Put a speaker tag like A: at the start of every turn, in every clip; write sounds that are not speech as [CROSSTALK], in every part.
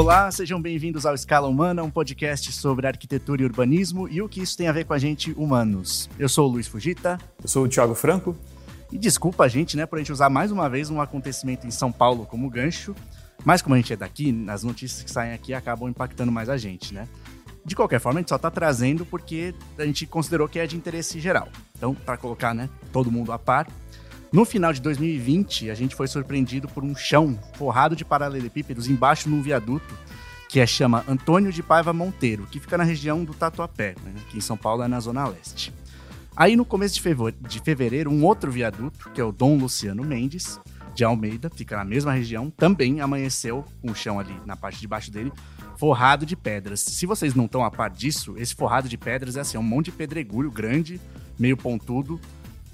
A: Olá, sejam bem-vindos ao Escala Humana, um podcast sobre arquitetura e urbanismo e o que isso tem a ver com a gente humanos. Eu sou o Luiz Fugita.
B: Eu sou o Thiago Franco.
A: E desculpa a gente, né, por a gente usar mais uma vez um acontecimento em São Paulo como gancho, mas como a gente é daqui, as notícias que saem aqui acabam impactando mais a gente, né? De qualquer forma, a gente só está trazendo porque a gente considerou que é de interesse geral. Então, para colocar né, todo mundo a par, no final de 2020, a gente foi surpreendido por um chão forrado de paralelepípedos embaixo num viaduto que é chama Antônio de Paiva Monteiro, que fica na região do Tatuapé, né, aqui em São Paulo, é na Zona Leste. Aí, no começo de fevereiro, um outro viaduto, que é o Dom Luciano Mendes, de Almeida, fica na mesma região, também amanheceu com o chão ali na parte de baixo dele, forrado de pedras. Se vocês não estão a par disso, esse forrado de pedras é assim, é um monte de pedregulho grande, meio pontudo,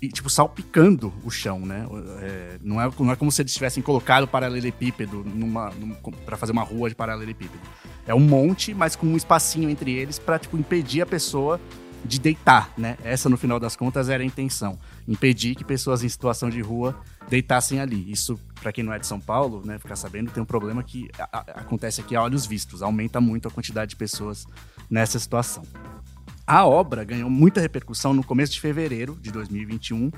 A: e, tipo, salpicando o chão, né? É, não, é, não é como se eles tivessem colocado paralelepípedo numa, numa para fazer uma rua de paralelepípedo. É um monte, mas com um espacinho entre eles para tipo, impedir a pessoa de deitar, né? Essa, no final das contas, era a intenção. Impedir que pessoas em situação de rua deitassem ali. Isso, para quem não é de São Paulo, né, ficar sabendo, tem um problema que a, a, acontece aqui a olhos vistos. Aumenta muito a quantidade de pessoas nessa situação. A obra ganhou muita repercussão no começo de fevereiro de 2021,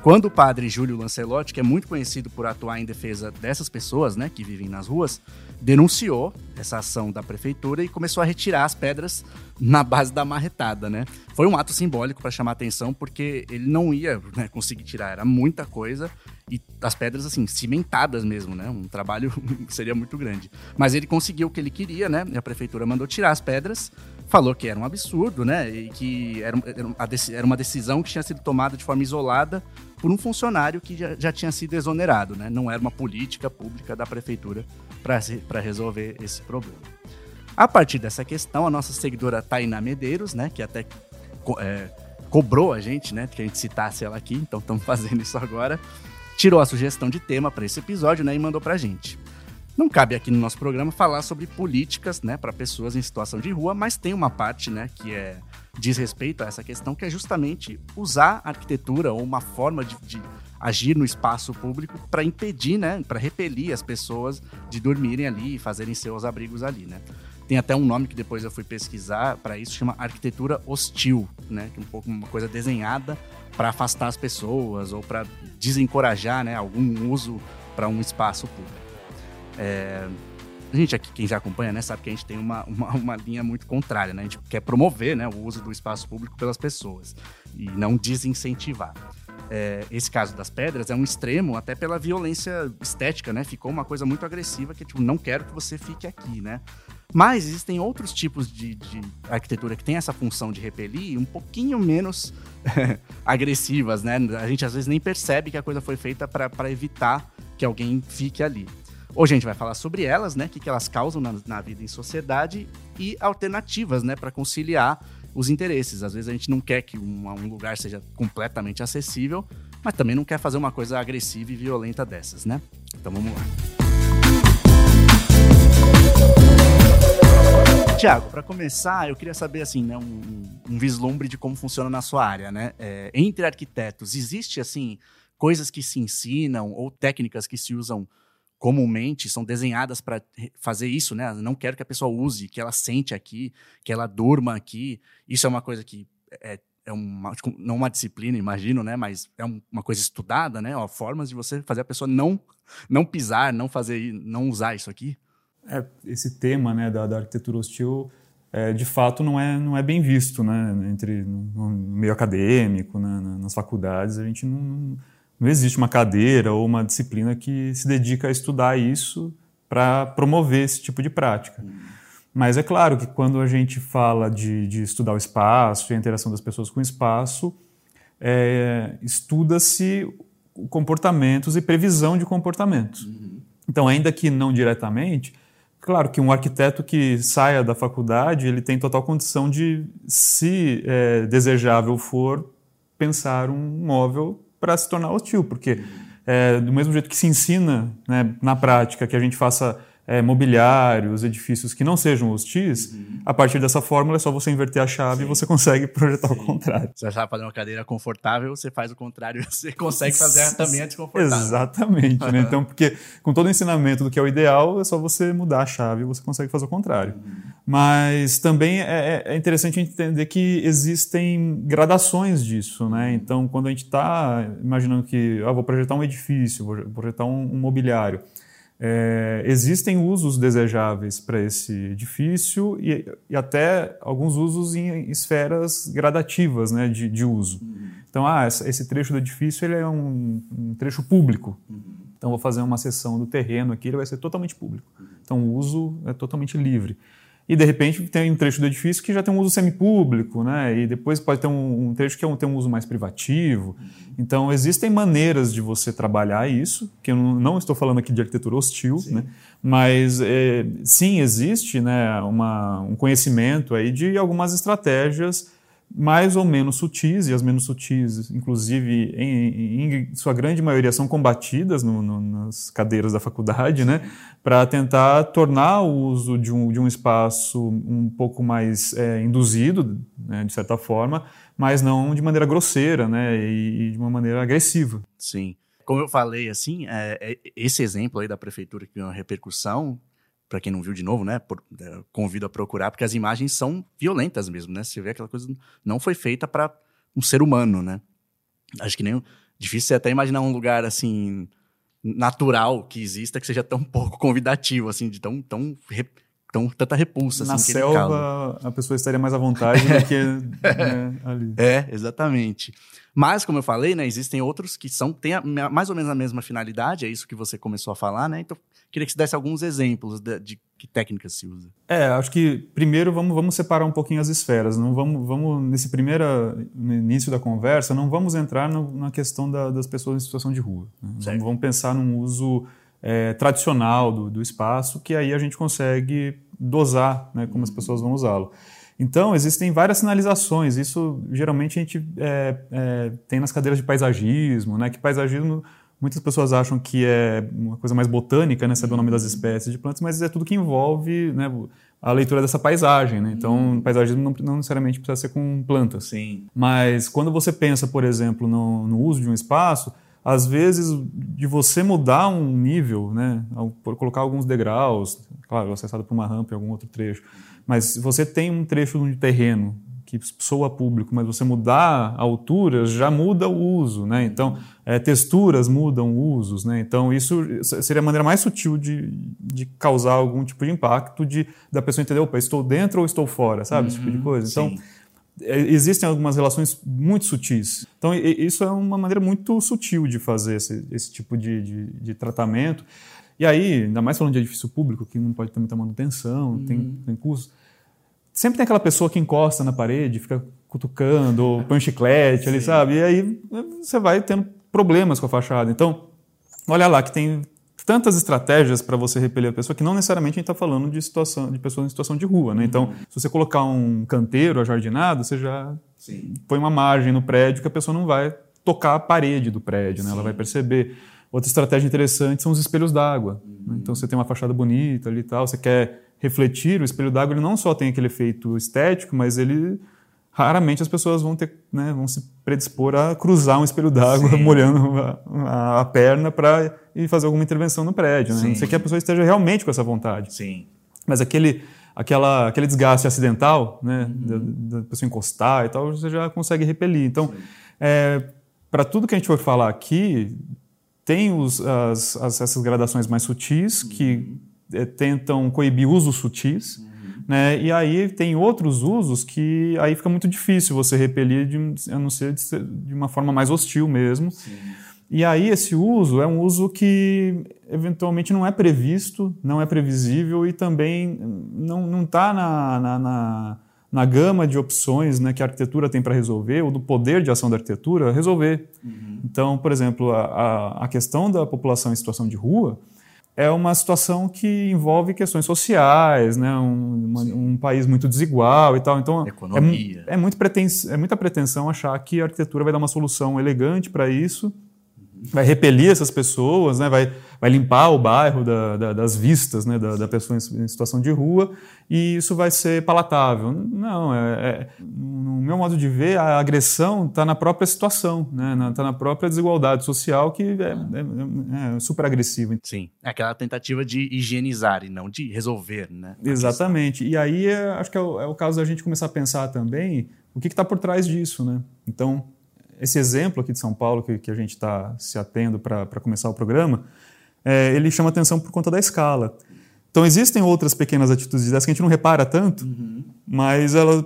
A: quando o padre Júlio Lancelotti, que é muito conhecido por atuar em defesa dessas pessoas, né, que vivem nas ruas, denunciou essa ação da prefeitura e começou a retirar as pedras na base da marretada, né? Foi um ato simbólico para chamar atenção, porque ele não ia né, conseguir tirar, era muita coisa e as pedras assim cimentadas mesmo, né? Um trabalho [LAUGHS] seria muito grande. Mas ele conseguiu o que ele queria, né? E a prefeitura mandou tirar as pedras, falou que era um absurdo, né? E que era, era uma decisão que tinha sido tomada de forma isolada por um funcionário que já, já tinha sido exonerado, né? Não era uma política pública da prefeitura para resolver esse problema. A partir dessa questão, a nossa seguidora Tainá Medeiros, né? Que até é, cobrou a gente, né? Que a gente citasse ela aqui, então estamos [LAUGHS] fazendo isso agora. Tirou a sugestão de tema para esse episódio, né? E mandou para a gente. Não cabe aqui no nosso programa falar sobre políticas, né, para pessoas em situação de rua, mas tem uma parte, né, que é diz respeito a essa questão, que é justamente usar a arquitetura ou uma forma de, de agir no espaço público para impedir, né, para repelir as pessoas de dormirem ali e fazerem seus abrigos ali, né. Tem até um nome que depois eu fui pesquisar para isso, chama arquitetura hostil, né, que é um pouco uma coisa desenhada para afastar as pessoas ou para desencorajar, né, algum uso para um espaço público. É, a gente aqui, quem já acompanha, né, sabe que a gente tem uma, uma, uma, linha muito contrária, né? A gente quer promover né, o uso do espaço público pelas pessoas e não desincentivar. É, esse caso das pedras é um extremo até pela violência estética, né? Ficou uma coisa muito agressiva que, tipo, não quero que você fique aqui, né? Mas existem outros tipos de, de arquitetura que tem essa função de repelir um pouquinho menos [LAUGHS] agressivas, né? A gente às vezes nem percebe que a coisa foi feita para evitar que alguém fique ali. Hoje a gente vai falar sobre elas, né? O que, que elas causam na, na vida em sociedade e alternativas, né? Para conciliar os interesses. Às vezes a gente não quer que um, um, lugar seja completamente acessível, mas também não quer fazer uma coisa agressiva e violenta dessas, né? Então vamos lá. Tiago, para começar, eu queria saber assim, né, um, um, vislumbre de como funciona na sua área, né? É, entre arquitetos, existe assim coisas que se ensinam ou técnicas que se usam comumente são desenhadas para fazer isso, né? Não quero que a pessoa use, que ela sente aqui, que ela durma aqui. Isso é uma coisa que é, é uma, tipo, não uma disciplina, imagino, né? Mas é uma coisa estudada, né? Ó, formas de você fazer a pessoa não não pisar, não fazer, não usar isso aqui.
B: É, esse tema, né, da, da arquitetura hostil, é, de fato não é não é bem visto, né? Entre no, meio acadêmico, né, nas faculdades, a gente não não existe uma cadeira ou uma disciplina que se dedica a estudar isso para promover esse tipo de prática. Uhum. Mas é claro que quando a gente fala de, de estudar o espaço e a interação das pessoas com o espaço, é, estuda-se comportamentos e previsão de comportamentos. Uhum. Então, ainda que não diretamente, claro que um arquiteto que saia da faculdade, ele tem total condição de, se é, desejável for, pensar um móvel para se tornar hostil, porque é, do mesmo jeito que se ensina né, na prática que a gente faça é, mobiliários, edifícios que não sejam hostis, uhum. a partir dessa fórmula é só você inverter a chave Sim. e você consegue projetar Sim. o contrário.
A: Se você vai fazer uma cadeira confortável, você faz o contrário, [LAUGHS] você consegue fazer também a desconfortável.
B: Exatamente, né? [LAUGHS] Então, porque com todo o ensinamento do que é o ideal, é só você mudar a chave e você consegue fazer o contrário. Uhum. Mas também é, é, é interessante entender que existem gradações disso, né? Então, quando a gente está imaginando que ah, vou projetar um edifício, vou projetar um, um mobiliário, é, existem usos desejáveis para esse edifício e, e, até alguns usos em esferas gradativas né, de, de uso. Uhum. Então, ah, esse trecho do edifício ele é um, um trecho público. Uhum. Então, vou fazer uma seção do terreno aqui, ele vai ser totalmente público. Então, o uso é totalmente livre e de repente tem um trecho do edifício que já tem um uso semipúblico, né? E depois pode ter um, um trecho que é um, tem um uso mais privativo. Então existem maneiras de você trabalhar isso, que eu não, estou falando aqui de arquitetura hostil, sim. né? Mas é, sim existe, né, uma, um conhecimento aí de algumas estratégias mais ou menos sutis, e as menos sutis, inclusive, em, em sua grande maioria, são combatidas no, no, nas cadeiras da faculdade, né, para tentar tornar o uso de um, de um espaço um pouco mais é, induzido, né, de certa forma, mas não de maneira grosseira né, e, e de uma maneira agressiva.
A: Sim. Como eu falei, assim, é, é, esse exemplo aí da prefeitura que uma repercussão para quem não viu de novo, né? Por, é, convido a procurar, porque as imagens são violentas mesmo, né? Você vê aquela coisa não foi feita para um ser humano, né? Acho que nem difícil até imaginar um lugar assim natural que exista que seja tão pouco convidativo, assim, de tão tão tão tanta repulsa.
B: Na
A: assim,
B: selva, a pessoa estaria mais à vontade do que [LAUGHS] né, ali.
A: É, exatamente. Mas, como eu falei, né, existem outros que são têm a, mais ou menos a mesma finalidade, é isso que você começou a falar, né? Então, queria que você desse alguns exemplos de, de que técnicas se usa.
B: É, acho que primeiro vamos, vamos separar um pouquinho as esferas. Não vamos, vamos nesse primeiro no início da conversa, não vamos entrar no, na questão da, das pessoas em situação de rua. Né? Vamos, vamos, pensar num uso é, tradicional do, do espaço, que aí a gente consegue dosar né, como as pessoas vão usá-lo. Então, existem várias sinalizações. Isso geralmente a gente é, é, tem nas cadeiras de paisagismo, né? Que paisagismo muitas pessoas acham que é uma coisa mais botânica, né? Saber o nome das espécies de plantas, mas é tudo que envolve né, a leitura dessa paisagem, né? Então, uhum. paisagismo não, não, necessariamente precisa ser com plantas.
A: Sim.
B: Mas quando você pensa, por exemplo, no, no uso de um espaço, às vezes de você mudar um nível, né? Colocar alguns degraus, claro, acessado por uma rampa em algum outro trecho mas se você tem um trecho de terreno que soa público, mas você mudar a altura, já muda o uso, né? Então, é, texturas mudam usos, né? Então, isso seria a maneira mais sutil de, de causar algum tipo de impacto, de da pessoa entender, opa, estou dentro ou estou fora, sabe? Uhum, Esse tipo de uhum, coisa. Então, sim. É, existem algumas relações muito sutis. Então, isso é uma maneira muito sutil de fazer esse, esse tipo de, de, de tratamento. E aí, ainda mais falando de edifício público, que não pode ter muita manutenção, uhum. tem, tem custos, sempre tem aquela pessoa que encosta na parede, fica cutucando, ou põe um chiclete ali, sabe? E aí você vai tendo problemas com a fachada. Então, olha lá que tem tantas estratégias para você repelir a pessoa que não necessariamente a gente está falando de situação de pessoas em situação de rua, né? Então, uhum. se você colocar um canteiro ajardinado, você já Sim. põe uma margem no prédio que a pessoa não vai tocar a parede do prédio, né? Ela vai perceber. Outra estratégia interessante são os espelhos d'água. Uhum. Então você tem uma fachada bonita ali e tal, você quer refletir, o espelho d'água ele não só tem aquele efeito estético, mas ele raramente as pessoas vão ter, né, vão se predispor a cruzar um espelho d'água [LAUGHS] molhando a, a perna para ir fazer alguma intervenção no prédio. Né? Não sei que a pessoa esteja realmente com essa vontade.
A: Sim.
B: Mas aquele aquela, aquele desgaste acidental, né, uhum. da, da, pessoa encostar e tal, você já consegue repelir. Então, é, para tudo que a gente for falar aqui, tem os, as, as, essas gradações mais sutis que é, tentam coibir usos sutis, uhum. Né? E aí tem outros usos que aí fica muito difícil você repelir, de, a não ser de, de uma forma mais hostil mesmo. Sim. E aí esse uso é um uso que eventualmente não é previsto, não é previsível e também não está na, na, na, na, gama de opções né, que a arquitetura tem para resolver, ou do poder de ação da arquitetura resolver. Uhum. Então, por exemplo, a, a questão da população em situação de rua é uma situação que envolve questões sociais, né? um, uma, um país muito desigual e tal. Então, É, é, muito pretens, é muita pretensão achar que a arquitetura vai dar uma solução elegante para isso. Vai repelir essas pessoas, né? vai, vai limpar o bairro da, da, das vistas né? da, da pessoa em, situação de rua e isso vai ser palatável. Não, é, é no meu modo de ver, a agressão está na própria situação, está né? na, na própria desigualdade social que é, é, é, super agressiva.
A: Sim, é aquela tentativa de higienizar e não de resolver. Né?
B: Exatamente. E aí é, acho que é o, é o caso da gente começar a pensar também o que está por trás disso. Né? Então, esse exemplo aqui de São Paulo que, que a gente está se atendo para começar o programa, é, ele chama atenção por conta da escala. Então existem outras pequenas atitudes dessas que a gente não repara tanto, uhum. mas ela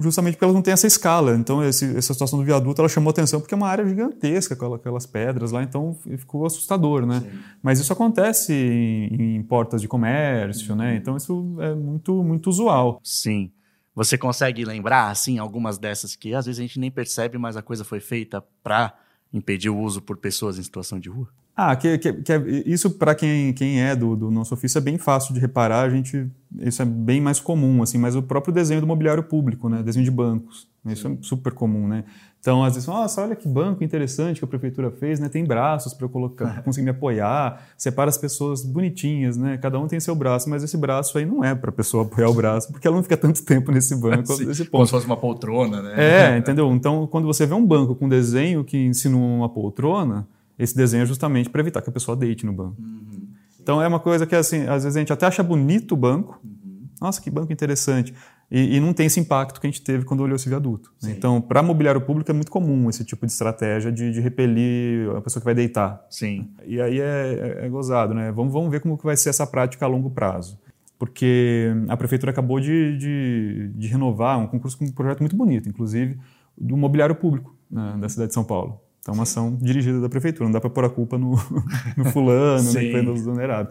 B: justamente porque elas não têm essa escala. Então esse, essa situação do viaduto ela chamou atenção porque é uma área gigantesca com aquelas pedras lá, então ficou assustador, né? Sim. Mas isso acontece em, em portas de comércio, né? uhum. né? Então isso é muito muito usual.
A: Sim. Você consegue lembrar, assim, algumas dessas que às vezes a gente nem percebe, mas a coisa foi feita para impedir o uso por pessoas em situação de rua?
B: Ah, que, que, que é, isso para quem, quem é do, do, nosso ofício é bem fácil de reparar, a gente, isso é bem mais comum, assim, mas o próprio desenho do mobiliário público, né, desenho de bancos, isso é super comum, né? Então, às vezes, nossa, olha que banco interessante que a prefeitura fez, né? Tem braços para eu colocar, [LAUGHS] conseguir me apoiar, separa as pessoas bonitinhas, né? Cada um tem seu braço, mas esse braço aí não é para a pessoa apoiar o braço, porque ela não fica tanto tempo nesse banco,
A: Sim, nesse ponto. Como se fosse uma poltrona, né?
B: É, [LAUGHS] entendeu? Então, quando você vê um banco com desenho que ensina uma poltrona, esse desenho é justamente para evitar que a pessoa deite no banco. Uhum, então, é uma coisa que, assim, às vezes a gente até acha bonito o banco, uhum. nossa, que banco interessante. E, e, não tem esse impacto que a gente teve quando olhou esse viaduto. Né? Então, para mobiliário público é muito comum esse tipo de estratégia de, de repelir a pessoa que vai deitar.
A: Sim.
B: E aí é, é, é, gozado, né? Vamos, vamos ver como que vai ser essa prática a longo prazo. Porque a prefeitura acabou de, de, de renovar um concurso com um projeto muito bonito, inclusive, do mobiliário público né, da cidade de São Paulo. Então, uma ação dirigida da prefeitura, não dá para pôr a culpa no, [LAUGHS] no fulano, né, que foi exonerado.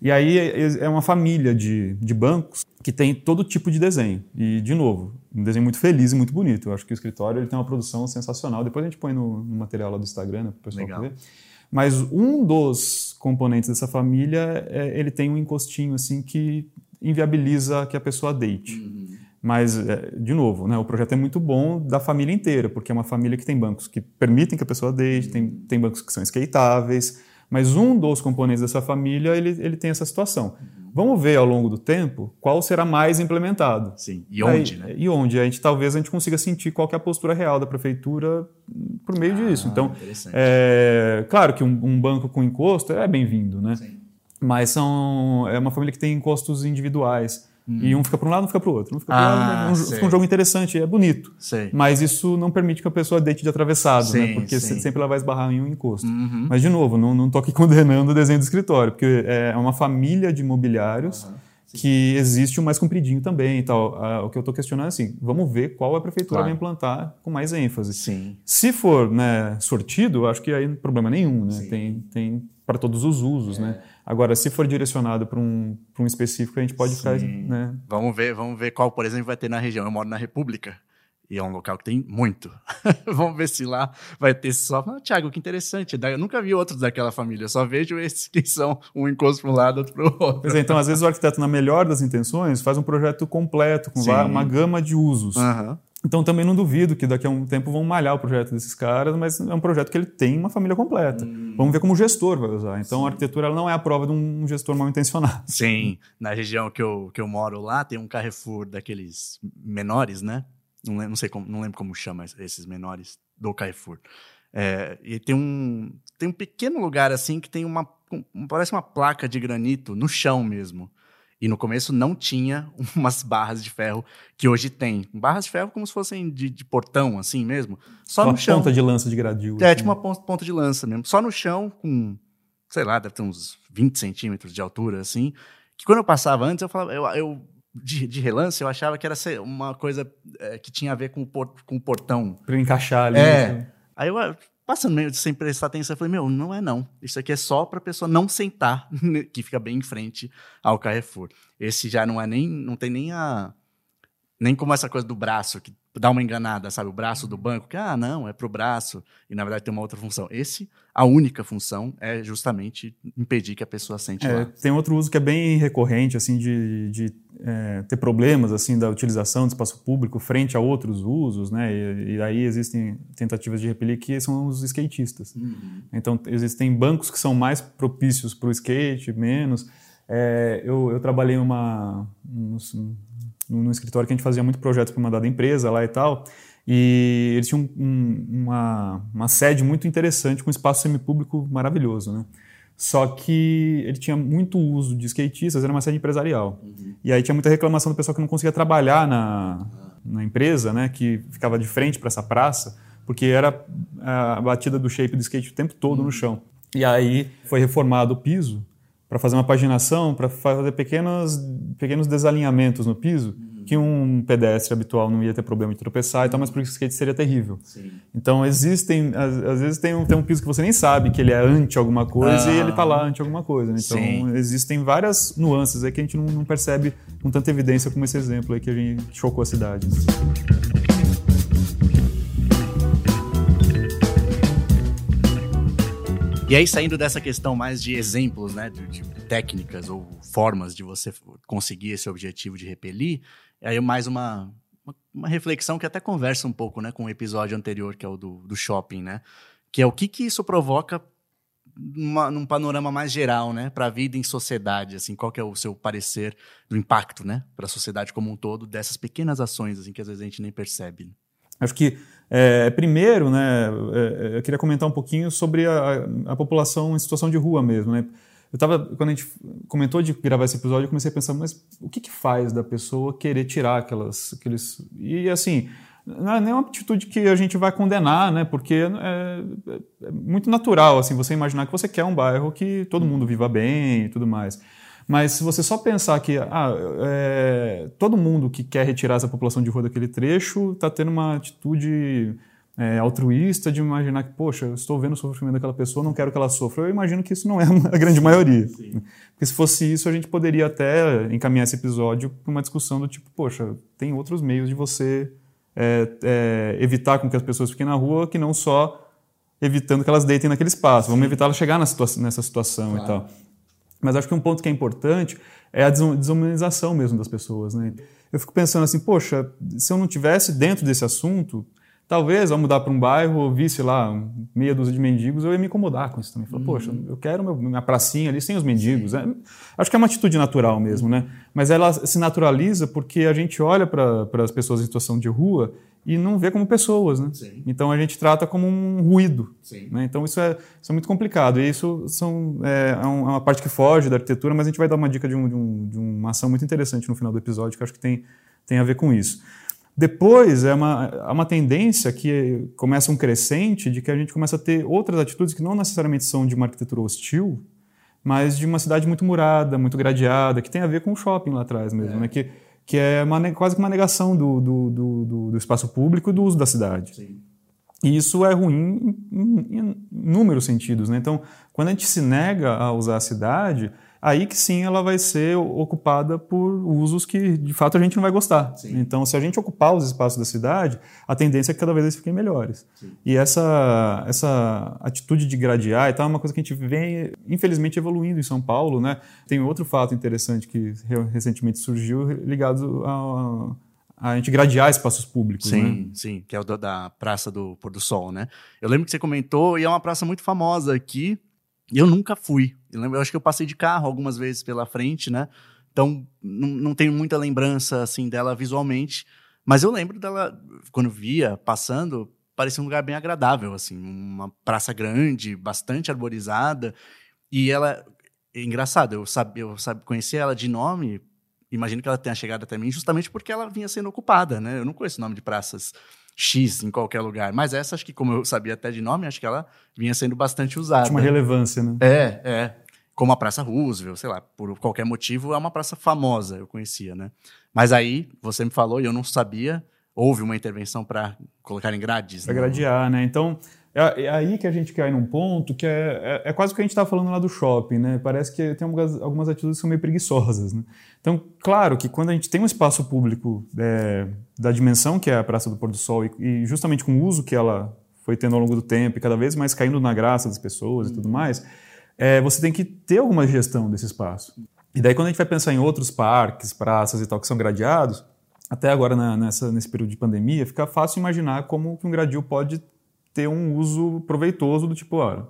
B: E aí é, é uma família de, de bancos que tem todo tipo de desenho. E, de novo, um desenho muito feliz e muito bonito. Eu acho que o escritório ele tem uma produção sensacional. Depois a gente põe no, no material lá do Instagram né, para o pessoal Legal. ver. Mas um dos componentes dessa família, é, ele tem um encostinho assim que inviabiliza que a pessoa deite. Uhum. Mas, é, de novo, né, o projeto é muito bom da família inteira, porque é uma família que tem bancos que permitem que a pessoa deite, uhum. tem, tem bancos que são skateáveis, mas um dos componentes dessa família ele, ele tem essa situação. Vamos ver ao longo do tempo qual será mais implementado.
A: Sim. E onde,
B: Aí,
A: né?
B: E onde? A gente talvez a gente consiga sentir qual é a postura real da prefeitura por meio ah, disso. Então, é, claro que um, um, banco com encosto é bem-vindo, né? Sim. Mas são, é uma família que tem encostos individuais. Hum. E um fica para um lado, um fica para o outro. Um fica, ah, lado, um, fica um jogo interessante, é bonito.
A: Sei.
B: Mas isso não permite que a pessoa deite de atravessado, né? sim, né? porque sim. sempre ela vai esbarrar em um encosto. Uhum. Mas, de novo, não estou aqui [LAUGHS] condenando o desenho do escritório, porque é uma família de mobiliários. Uhum que existe o mais compridinho também e tal. o que eu estou questionando é assim, vamos ver qual a prefeitura claro. vai implantar com mais ênfase.
A: Sim.
B: Se for né, sortido, acho que aí não tem problema nenhum, né? Tem, tem para todos os usos, é. né? Agora, se for direcionado para um, um específico, a gente pode Sim. ficar. Né?
A: Vamos ver, vamos ver qual, por exemplo, vai ter na região. Eu moro na República. E é um local que tem muito. [LAUGHS] Vamos ver se lá vai ter só. Ah, Tiago, que interessante. Eu nunca vi outros daquela família. Eu só vejo esses que são um encosto para um lado, outro para o outro.
B: Pois é, então, às vezes, o arquiteto, na melhor das intenções, faz um projeto completo, com Sim. uma gama de usos. Uhum. Então também não duvido que daqui a um tempo vão malhar o projeto desses caras, mas é um projeto que ele tem uma família completa. Hum. Vamos ver como o gestor vai usar. Então Sim. a arquitetura não é a prova de um gestor mal intencionado.
A: Sim, na região que eu, que eu moro lá tem um Carrefour daqueles menores, né? Não, não sei como, não lembro como chama esses menores do Carrefour. É, e tem um, tem um pequeno lugar assim que tem uma. Parece uma placa de granito no chão mesmo. E no começo não tinha [LAUGHS] umas barras de ferro que hoje tem. Barras de ferro como se fossem de, de portão, assim mesmo. Só
B: uma
A: no chão.
B: ponta de lança de gradil.
A: É, assim. tipo uma ponta de lança mesmo. Só no chão, com, sei lá, deve ter uns 20 centímetros de altura, assim. Que quando eu passava antes, eu falava, eu, eu de, de, relance, eu achava que era uma coisa é, que tinha a ver com o, por, com o portão.
B: Para encaixar ali.
A: É. Né? Aí eu passando meio sem prestar atenção, eu falei, meu, não é não. Isso aqui é só para pessoa não sentar, [LAUGHS] que fica bem em frente ao Carrefour. Esse já não é nem, não tem nem a Nem como essa coisa do braço, que dá uma enganada, sabe? O braço do banco, que, ah, não, é pro braço, e na verdade tem uma outra função. Esse, a única função é justamente impedir que a pessoa sente
B: é,
A: lá.
B: Tem outro uso que é bem recorrente, assim, de, de é, ter problemas, assim, da utilização do espaço público frente a outros usos, né? E, e aí existem tentativas de repelir que são os skatistas. Uhum. Então, existem bancos que são mais propícios para o skate, menos. É, eu, eu trabalhei numa, num escritório que a gente fazia muito projetos para uma dada empresa lá e tal. E eles tinham um, uma, uma sede muito interessante, com um espaço semipúblico maravilhoso, né? Só que ele tinha muito uso de skatistas, era uma sede empresarial. Uhum. E aí tinha muita reclamação do pessoal que não conseguia trabalhar na, na empresa, né? Que ficava de frente para essa praça, porque era a batida do shape do skate o tempo todo uhum. no chão. E aí foi reformado o piso para fazer uma paginação, para fazer pequenos, pequenos desalinhamentos no piso, uhum. que um pedestre habitual não ia ter problema de tropeçar e tal, mas para o skate seria terrível. Sim. Então existem, às, às, vezes tem um, tem um piso que você nem sabe que ele é anti alguma coisa ah. e ele está lá anti alguma coisa. Né? Então Sim. existem várias nuances aí que a gente não, não, percebe com tanta evidência como esse exemplo aí que a gente chocou a cidade.
A: E aí, saindo dessa questão mais de exemplos, né, de, de, técnicas ou formas de você conseguir esse objetivo de repelir, aí mais uma, uma, uma, reflexão que até conversa um pouco, né, com o episódio anterior, que é o do, do shopping, né, que é o que, que isso provoca num panorama mais geral, né, para a vida em sociedade, assim, qual que é o seu parecer do impacto, né, para a sociedade como um todo dessas pequenas ações, assim, que às vezes a gente nem percebe.
B: Acho que é, primeiro, né, é, é, eu queria comentar um pouquinho sobre a, a população em situação de rua mesmo. Né? Eu tava, quando a gente comentou de gravar esse episódio, eu comecei a pensar, mas o que, que faz da pessoa querer tirar aquelas, aqueles... E assim, não é nenhuma atitude que a gente vai condenar, né? Porque é, é, muito natural, assim, você imaginar que você quer um bairro que todo mundo viva bem e tudo mais. Mas se você só pensar que ah, é, todo mundo que quer retirar essa população de rua daquele trecho está tendo uma atitude é, altruísta de imaginar que, poxa, eu estou vendo o sofrimento daquela pessoa, não quero que ela sofra. Eu imagino que isso não é [LAUGHS] a grande maioria. Sim. Porque se fosse isso, a gente poderia até encaminhar esse episódio para uma discussão do tipo, poxa, tem outros meios de você é, é, evitar com que as pessoas fiquem na rua que não só evitando que elas deitem naquele espaço. Vamos evitar elas chegar situa nessa situação claro. e tal. Mas acho que um ponto que é importante é a desumanização mesmo das pessoas. Né? Eu fico pensando assim, poxa, se eu não tivesse dentro desse assunto, talvez ao mudar para um bairro, visse lá meia dúzia de mendigos, eu ia me incomodar com isso também. Falar, uhum. poxa, eu quero meu, minha pracinha ali sem os mendigos. É, acho que é uma atitude natural mesmo, né? Mas ela se naturaliza porque a gente olha para as pessoas em situação de rua e não vê como pessoas, né? Sim. Então a gente trata como um ruído. Né? Então isso é, isso é muito complicado. E isso são, é, é, é, uma parte que foge da arquitetura, mas a gente vai dar uma dica de, um, de, um, de uma ação muito interessante no final do episódio, que acho que tem, tem a ver com isso. Depois, é uma, há uma tendência que começa um crescente de que a gente começa a ter outras atitudes que não necessariamente são de uma arquitetura hostil, mas de uma cidade muito murada, muito gradeada, que tem a ver com o shopping lá atrás mesmo, é. né? que que é uma, quase que uma negação do, do, do, do, espaço público e do uso da cidade. Sim. E isso é ruim em, em, em inúmeros sentidos. Né? Então, quando a gente se nega a usar a cidade, aí que sim ela vai ser ocupada por usos que de fato a gente não vai gostar. Sim. Então, se a gente ocupar os espaços da cidade, a tendência é que cada vez eles fiquem melhores. Sim. E essa, essa atitude de gradear e tal é uma coisa que a gente vem, infelizmente, evoluindo em São Paulo. Né? Tem outro fato interessante que recentemente surgiu ligado a, a gente gradear espaços públicos.
A: Sim,
B: né?
A: sim, que é o da Praça do Pôr do Sol, né? Eu lembro que você comentou, e é uma praça muito famosa aqui, eu nunca fui. Eu, lembro, eu acho que eu passei de carro algumas vezes pela frente, né? Então, não, tenho muita lembrança, assim, dela visualmente. Mas eu lembro dela, quando via, passando, parecia um lugar bem agradável, assim. Uma praça grande, bastante arborizada. E ela... É engraçado, eu, sabe, eu sabe, conheci ela de nome, imagino que ela tenha chegado até mim justamente porque ela vinha sendo ocupada, né? Eu não conheço o nome de praças X em qualquer lugar. Mas essa, acho que, como eu sabia até de nome, acho que ela vinha sendo bastante usada.
B: Tinha uma relevância, né?
A: É, é. Como a Praça Roosevelt, sei lá, por qualquer motivo, é uma praça famosa, eu conhecia, né? Mas aí, você me falou e eu não sabia, houve uma intervenção para colocar em grades.
B: Para né? gradear, né? Então, É, é, aí que a gente cai num ponto que é, é, é quase o que a gente estava falando lá do shopping, né? Parece que tem algumas, algumas atitudes que são meio preguiçosas, né? Então, claro que quando a gente tem um espaço público é, da dimensão que é a Praça do Pôr do Sol e, e, justamente com o uso que ela foi tendo ao longo do tempo e cada vez mais caindo na graça das pessoas e tudo mais, é, você tem que ter alguma gestão desse espaço. E daí quando a gente vai pensar em outros parques, praças e tal que são gradeados, até agora na, nessa, nesse período de pandemia, fica fácil imaginar como que um gradil pode ter um uso proveitoso do tipo, olha,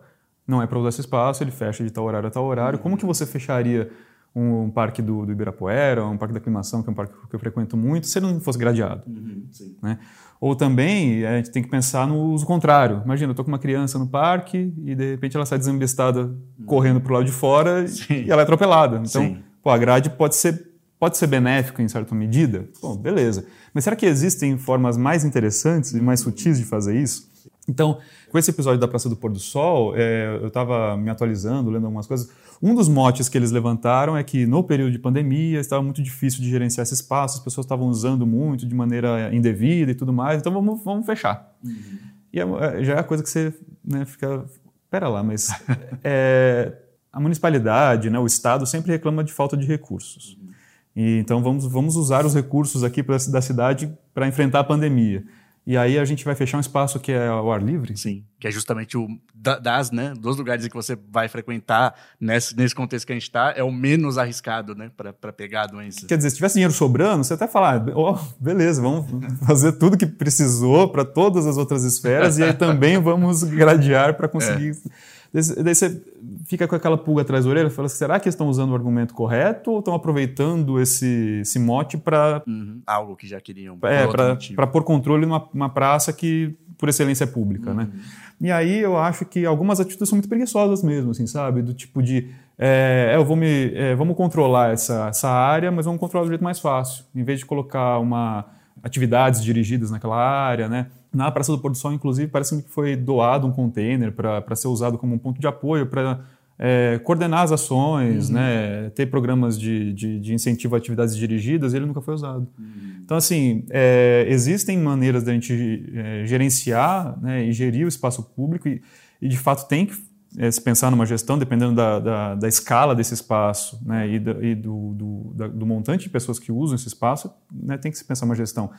B: não é para usar esse espaço, ele fecha de tal horário a tal horário. Como que você fecharia um, um parque do, do, Ibirapuera, um parque da Aclimação, que é um parque que eu frequento muito, se ele não fosse gradeado? Uhum, né? Ou também a gente tem que pensar no uso contrário. Imagina, eu estou com uma criança no parque e de repente ela sai desembestada uhum. correndo para o lado de fora Sim. e ela é atropelada. Então, pô, a grade pode ser pode ser benéfico em certa medida? Bom, beleza. Mas será que existem formas mais interessantes e mais sutis de fazer isso? Então, com esse episódio da Praça do Pôr do Sol, é, eu estava me atualizando, lendo algumas coisas. Um dos motes que eles levantaram é que no período de pandemia estava muito difícil de gerenciar esse espaço, as pessoas estavam usando muito de maneira indevida e tudo mais, então vamos, vamos fechar. Uhum. E é, é já é a coisa que você né, fica. Pera lá, mas [LAUGHS] é, a municipalidade, né, o Estado sempre reclama de falta de recursos. Uhum. E, então vamos, vamos usar os recursos aqui pra, da cidade para enfrentar a pandemia. E aí a gente vai fechar um espaço que é ao ar livre?
A: Sim, que é justamente o das, né, dos lugares que você vai frequentar nesse, nesse contexto que a gente está, é o menos arriscado, né, para pegar a doença.
B: Quer dizer, se tivesse dinheiro sobrando, você até falar, oh, beleza, vamos fazer tudo que precisou para todas as outras esferas e aí também vamos gradear para conseguir... É Daí você fica com aquela pulga atrás da orelha e fala: será que estão usando o argumento correto ou estão aproveitando esse, esse mote para.
A: Uhum. Algo que já queriam.
B: É, para pôr controle numa praça que, por excelência, é pública, né? uhum. né? E aí eu acho que algumas atitudes são muito preguiçosas mesmo, assim, sabe? Do tipo de. É, eu vou me, é, vamos controlar essa, essa área, mas vamos controlar do jeito mais fácil. Em vez de colocar uma atividades dirigidas naquela área, né? Na Praça do Pôr do Sol, inclusive, parece que foi doado um container para ser usado como um ponto de apoio para é, coordenar as ações, uhum. né, ter programas de, de, de, incentivo a atividades dirigidas, ele nunca foi usado. Uhum. Então, assim, é, existem maneiras da gente é, gerenciar né, e gerir o espaço público e, e de fato, tem que é, se pensar numa gestão, dependendo da, da, da escala desse espaço né, e, do, e do, do, do, montante de pessoas que usam esse espaço, né, tem que se pensar uma gestão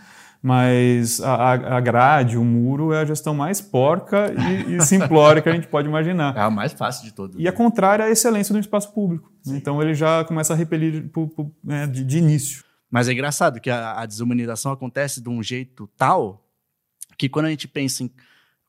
B: mas a, a grade, o muro é a gestão mais porca e, e simplória que a gente pode imaginar.
A: É a mais fácil de todas.
B: E a contrária à excelência do espaço público. Sim. Então ele já começa a repelir né, de, de, início.
A: Mas é engraçado que a, a, desumanização acontece de um jeito tal que quando a gente pensa em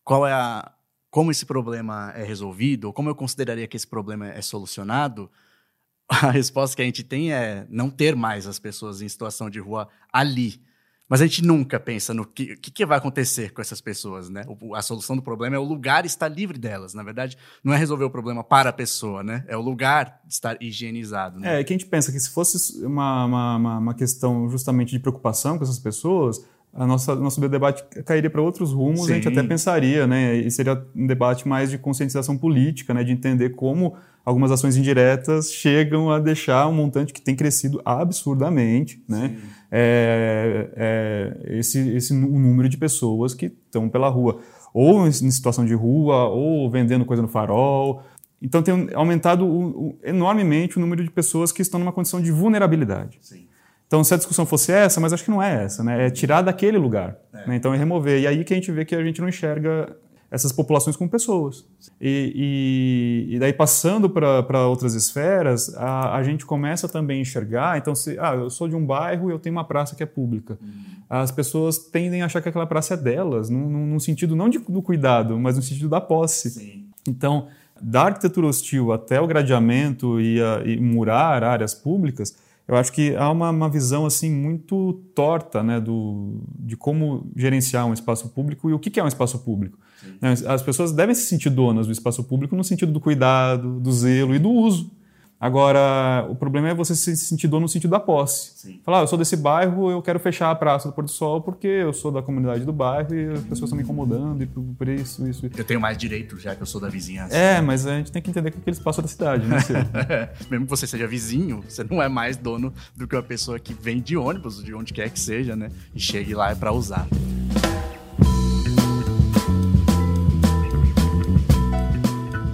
A: qual é a, como esse problema é resolvido, ou como eu consideraria que esse problema é solucionado, [LAUGHS] a resposta que a gente tem é não ter mais as pessoas em situação de rua ali. Mas a gente nunca pensa no que, que, que, vai acontecer com essas pessoas, né? O, a solução do problema é o lugar estar livre delas. Na verdade, não é resolver o problema para a pessoa, né? É o lugar estar higienizado. Né?
B: É, que a gente pensa que se fosse uma, uma, uma questão justamente de preocupação com essas pessoas, a nossa nosso debate cairia para outros rumos, Sim. a gente até pensaria, né? E seria um debate mais de conscientização política, né? De entender como algumas ações indiretas chegam a deixar um montante que tem crescido absurdamente, né? É, é, esse, esse número de pessoas que estão pela rua, ou em situação de rua, ou vendendo coisa no farol. Então tem aumentado o, o, enormemente o número de pessoas que estão numa condição de vulnerabilidade. Sim. Então, se a discussão fosse essa, mas acho que não é essa, né? É tirar daquele lugar. É. Né? Então, é remover. E aí que a gente vê que a gente não enxerga essas populações como pessoas. E, e, e daí, passando para outras esferas, a, a, gente começa também a enxergar. Então, se ah, eu sou de um bairro e eu tenho uma praça que é pública. Uhum. As pessoas tendem a achar que aquela praça é delas, num, num sentido não de, do cuidado, mas no sentido da posse. Sim. Então, da arquitetura hostil até o gradeamento e, a, e murar áreas públicas, eu acho que há uma, uma visão assim muito torta né, do, de como gerenciar um espaço público e o que, que é um espaço público. Sim. As pessoas devem se sentir donas do espaço público no sentido do cuidado, do zelo e do uso. Agora, o problema é você se sentir dono no sentido da posse. Sim. Falar, ah, eu sou desse bairro, eu quero fechar a Praça do Pôr do Sol porque eu sou da comunidade do bairro e as pessoas estão me incomodando e por isso, isso.
A: Eu tenho mais direito já que eu sou da vizinhança.
B: É, mas a gente tem que entender que é aquele espaço da cidade, né? [LAUGHS]
A: Mesmo que você seja vizinho, você não é mais dono do que uma pessoa que vem de ônibus, de onde quer que seja, né? E chegue lá para usar.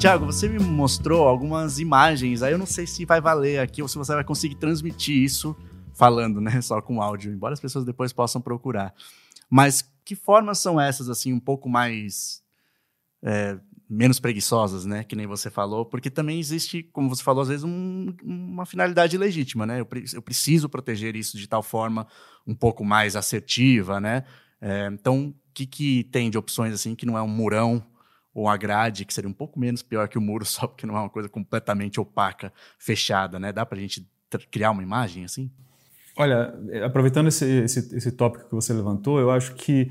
A: Tiago, você me mostrou algumas imagens, aí eu não sei se vai valer aqui ou se você vai conseguir transmitir isso falando, né, só com áudio, embora as pessoas depois possam procurar. Mas que formas são essas, assim, um pouco mais é, menos preguiçosas, né? Que nem você falou, porque também existe, como você falou, às vezes um, uma finalidade legítima, né? Eu, eu, preciso proteger isso de tal forma um pouco mais assertiva, né? É, então, o que, que tem de opções assim que não é um murão ou a grade, que seria um pouco menos pior que o muro, [LAUGHS] só porque não é uma coisa completamente opaca, fechada, né? Dá para a gente criar uma imagem assim?
B: Olha, aproveitando esse, esse, esse tópico que você levantou, eu acho que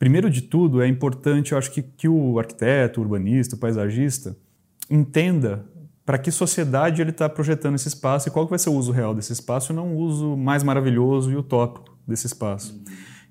B: Primeiro de tudo, é importante, eu acho que, que o arquiteto, o urbanista, o paisagista entenda para que sociedade ele está projetando esse espaço e qual que vai ser o uso real desse espaço e não o uso mais maravilhoso e utópico desse espaço.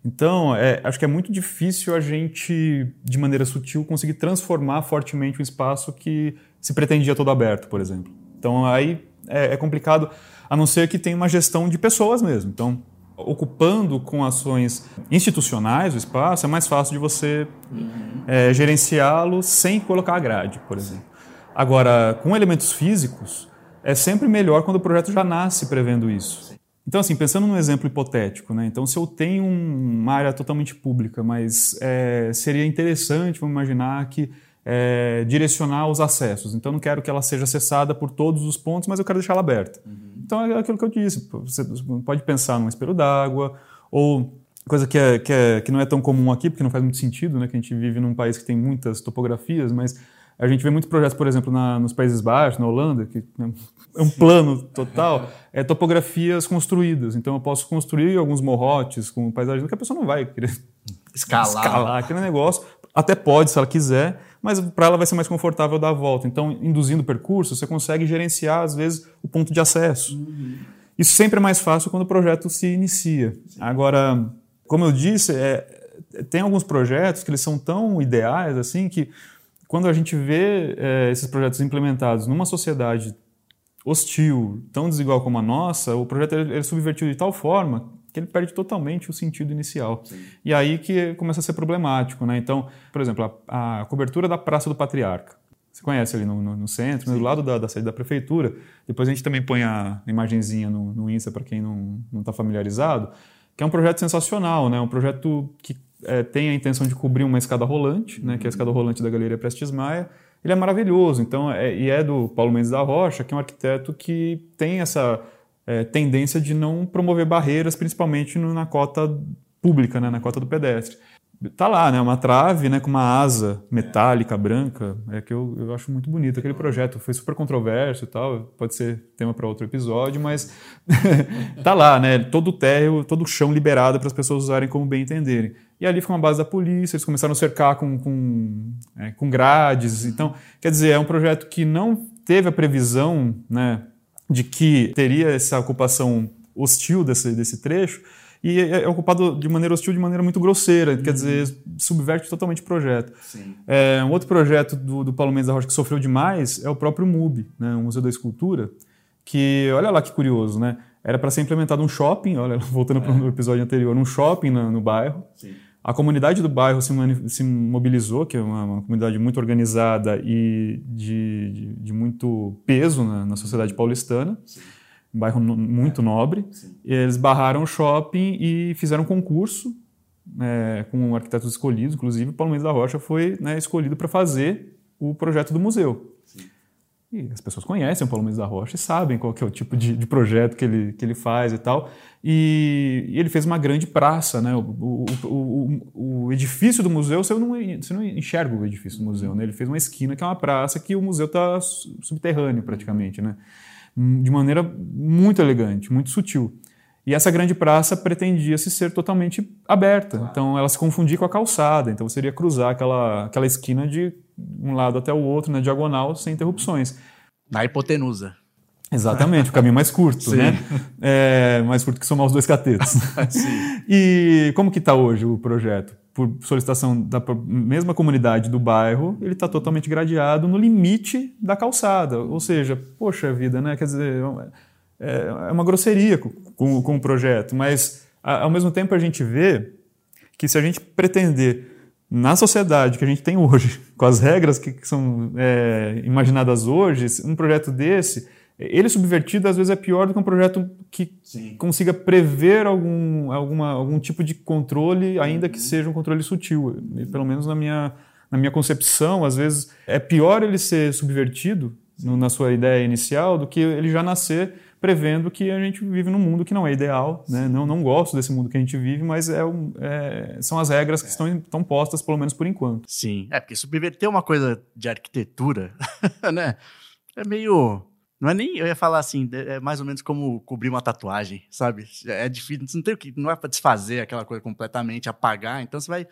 B: Então, é, acho que é muito difícil a gente, de maneira sutil, conseguir transformar fortemente um espaço que se pretendia todo aberto, por exemplo. Então, aí é, é complicado, a não ser que tenha uma gestão de pessoas mesmo. Então, ocupando com ações institucionais o espaço, é mais fácil de você uhum. é, gerenciá-lo sem colocar a grade, por exemplo. Agora, com elementos físicos, é sempre melhor quando o projeto já nasce prevendo isso. Então, assim, pensando num exemplo hipotético, né? Então, se eu tenho uma área totalmente pública, mas é, seria interessante, vamos imaginar que é, direcionar os acessos. Então, não quero que ela seja acessada por todos os pontos, mas eu quero deixá-la aberta. Uhum. Então é aquilo que eu disse, você pode pensar num espelho d'água, ou coisa que, é, que, é, que não é tão comum aqui, porque não faz muito sentido, né, que a gente vive num país que tem muitas topografias, mas a gente vê muitos projetos, por exemplo, na, nos Países Baixos, na Holanda, que é um plano total, é topografias construídas. Então eu posso construir alguns morrotes com paisagismo que a pessoa não vai querer escalar, escalar aquele negócio. Até pode, se ela quiser, mas para ela vai ser mais confortável dar a volta. Então, induzindo o percurso, você consegue gerenciar, às vezes, o ponto de acesso. Uhum. Isso sempre é mais fácil quando o projeto se inicia. Sim. Agora, como eu disse, é, tem alguns projetos que eles são tão ideais assim que quando a gente vê é, esses projetos implementados numa sociedade hostil, tão desigual como a nossa, o projeto é, subvertido de tal forma que ele perde totalmente o sentido inicial. Sim. E aí que começa a ser problemático. Né? Então, por exemplo, a, a cobertura da Praça do Patriarca. Você conhece ali no, no, no centro, né? do lado da, da, sede da prefeitura. Depois a gente também põe a imagenzinha no, no Insta para quem não está familiarizado, que é um projeto sensacional, né? um projeto que é, tem a intenção de cobrir uma escada rolante, né? que é a escada rolante da Galeria Prestes Maia. Ele é maravilhoso, então, é, e é do Paulo Mendes da Rocha, que é um arquiteto que tem essa é, tendência de não promover barreiras, principalmente no, na cota pública, né, na cota do pedestre. Tá lá, né, uma trave né, com uma asa metálica branca, é que eu, eu acho muito bonito. Aquele projeto, foi super controverso e tal, pode ser tema para outro episódio, mas [LAUGHS] tá lá, né, todo o térreo, todo o chão liberado para as pessoas usarem como bem entenderem. E ali fica uma base da polícia, eles começaram a cercar com, com, é, com grades, então, quer dizer, é um projeto que não teve a previsão, né, de que teria essa ocupação hostil desse, desse trecho e é, é ocupado de maneira hostil, de maneira muito grosseira, uhum. quer dizer, subverte totalmente o projeto. É, um outro projeto do, do Paulo Mendes da Rocha que sofreu demais é o próprio MUB, né, o Museu da Escultura, que, olha lá que curioso, né? Era para ser implementado um shopping, olha, [LAUGHS] voltando é. para o episódio anterior, um shopping no, no bairro. Sim. A comunidade do bairro se, se mobilizou, que é uma, uma, comunidade muito organizada e de, de, de muito peso na, na sociedade paulistana. Sim. Um bairro no, muito é. nobre. Sim. Eles barraram o shopping e fizeram um concurso é, com arquitetos escolhidos, inclusive o Paulo Mendes da Rocha foi né, escolhido para fazer o projeto do museu. E as pessoas conhecem o Paulo Mendes da Rocha e sabem qual é o tipo de, de projeto que ele, que ele faz e tal. E, e ele fez uma grande praça, né? O, o, o, o, edifício do museu, você não, você não enxerga o edifício do museu, né? Ele fez uma esquina que é uma praça que o museu está subterrâneo praticamente, né? De maneira muito elegante, muito sutil. E essa grande praça pretendia-se ser totalmente aberta. Claro. Então ela se confundia com a calçada. Então você iria cruzar aquela, aquela esquina de um lado até o outro, na diagonal, sem interrupções.
A: Na hipotenusa.
B: Exatamente, o caminho mais curto, [LAUGHS] né? É, mais curto que somar os dois catetos. [LAUGHS] e como que está hoje o projeto? Por solicitação da mesma comunidade do bairro, ele está totalmente gradeado no limite da calçada. Ou seja, poxa vida, né? Quer dizer, é, é uma grosseria com, com o projeto, mas ao mesmo tempo a gente vê que se a gente pretender na sociedade que a gente tem hoje, [LAUGHS] com as regras que, que são é, imaginadas hoje, um projeto desse, ele subvertido às vezes é pior do que um projeto que Sim. consiga prever algum, alguma, algum tipo de controle, ainda que uhum. seja um controle sutil. Pelo menos na minha, na minha concepção, às vezes é pior ele ser subvertido no, na sua ideia inicial do que ele já nascer prevendo que a gente vive num mundo que não é ideal, né? não, não gosto desse mundo que a gente vive, mas é, um, é são as regras que é. estão, estão postas, pelo menos por enquanto.
A: Sim, é porque subverter uma coisa de arquitetura, [LAUGHS] né? É meio. Não é nem. Eu ia falar assim, é mais ou menos como cobrir uma tatuagem, sabe? É difícil, não tem o que. Não é para desfazer aquela coisa completamente, apagar, então você vai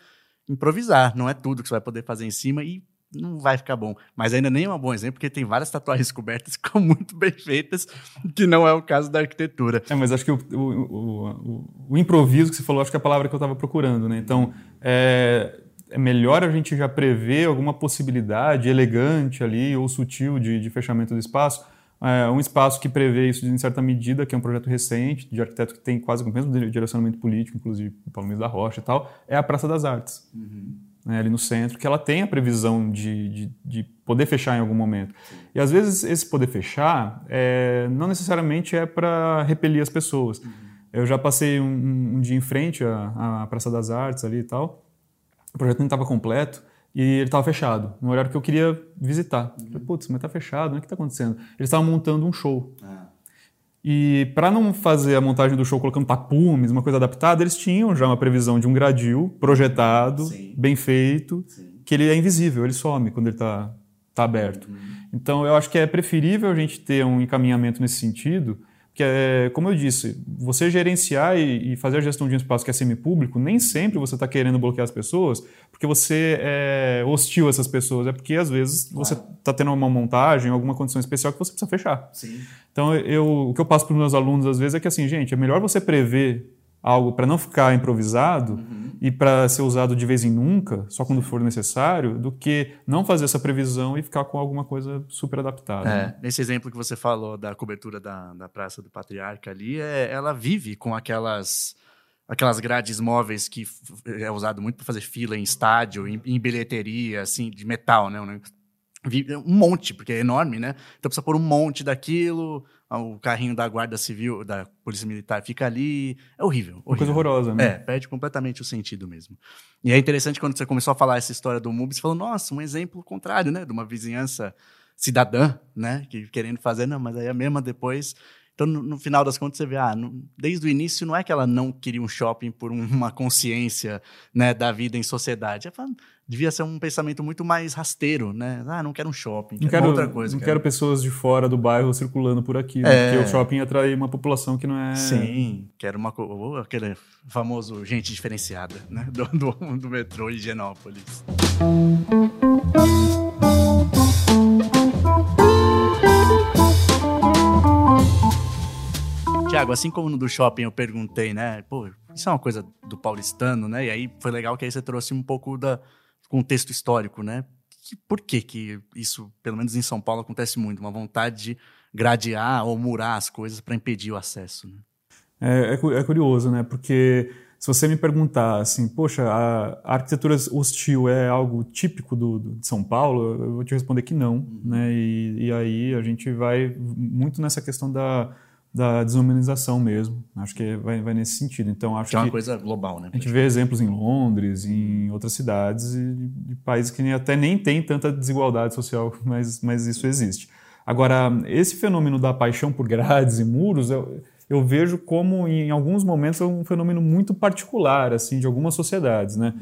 A: improvisar, não é tudo que você vai poder fazer em cima e não vai ficar bom. Mas ainda nem é um bom exemplo, porque tem várias tatuagens [LAUGHS] cobertas que ficam muito bem feitas, que não é o caso da arquitetura.
B: É, mas acho que o, o, o, o improviso que você falou, acho que é a palavra que eu estava procurando, né? Então, é, é, melhor a gente já prever alguma possibilidade elegante ali ou sutil de, de fechamento do espaço. É, um espaço que prevê isso em certa medida, que é um projeto recente, de arquiteto que tem quase o mesmo direcionamento político, inclusive Paulo Mendes da Rocha e tal, é a Praça das Artes. Uhum né, ali no centro, que ela tem a previsão de, de, de, poder fechar em algum momento. E às vezes esse poder fechar é, não necessariamente é para repelir as pessoas. Uhum. Eu já passei um, um, dia em frente à, à Praça das Artes ali e tal, o projeto não estava completo e ele estava fechado, no horário que eu queria visitar. Uhum. Falei, putz, mas está fechado, né? o que está acontecendo? Eles estavam montando um show. Ah. E para não fazer a montagem do show colocando tapumes, uma coisa adaptada, eles tinham já uma previsão de um gradil projetado, Sim. bem feito, Sim. que ele é invisível, ele some quando ele está tá aberto. Uhum. Então eu acho que é preferível a gente ter um encaminhamento nesse sentido, que é, como eu disse, você gerenciar e, e fazer a gestão de um espaço que é semipúblico, nem sempre você está querendo bloquear as pessoas, porque você é hostil a essas pessoas, é porque às vezes claro. você está tendo uma montagem, alguma condição especial que você precisa fechar. Sim. Então, eu, o que eu passo para os meus alunos às vezes é que assim, gente, é melhor você prever algo para não ficar improvisado uhum. e para ser usado de vez em nunca, só quando for necessário, do que não fazer essa previsão e ficar com alguma coisa super adaptada.
A: É, né? Nesse exemplo que você falou da cobertura da, da Praça do Patriarca ali, é, ela vive com aquelas aquelas grades móveis que é usado muito para fazer fila em estádio, em, em, bilheteria, assim, de metal, né? Um monte, porque é enorme, né? Então precisa pôr um monte daquilo, o carrinho da Guarda Civil, da Polícia Militar fica ali. É horrível. horrível.
B: Uma coisa horrorosa, né?
A: É, perde completamente o sentido mesmo. E é interessante quando você começou a falar essa história do MUB, você falou, nossa, um exemplo contrário, né? De uma vizinhança cidadã, né? Que querendo fazer, não, mas aí a mesma depois. Então, no, no final das contas, você vê, ah, no, desde o início não é que ela não queria um shopping por uma consciência né, da vida em sociedade. Ela devia ser um pensamento muito mais rasteiro, né? Ah, não quero um shopping, não quero outra coisa.
B: Não quero. quero pessoas de fora do bairro circulando por aqui, né? é. porque o shopping atrai uma população que não é...
A: Sim, quero uma aquele famoso gente diferenciada, né? [LAUGHS] Do, do, do metrô Higienópolis. Tiago, assim como no do shopping eu perguntei, né? Pô, isso é uma coisa do paulistano, né? E aí foi legal que aí você trouxe um pouco da, contexto histórico, né? Que, por que, que isso, pelo menos em São Paulo, acontece muito? Uma vontade de gradear ou murar as coisas para impedir o acesso. Né?
B: É, é, é, curioso, né? Porque se você me perguntar assim, poxa, a, a arquitetura hostil é algo típico do, do, de São Paulo, eu vou te responder que não, uhum. né? E, e aí a gente vai muito nessa questão da da desumanização mesmo. Acho que vai, vai nesse sentido. Então acho que
A: é uma coisa global, né?
B: A gente vê exemplos em Londres, em outras cidades e de países que até nem tem tanta desigualdade social, [LAUGHS] mas, mas isso existe. Agora, esse fenômeno da paixão por grades e muros, eu, eu vejo como em alguns momentos é um fenômeno muito particular, assim, de algumas sociedades, né?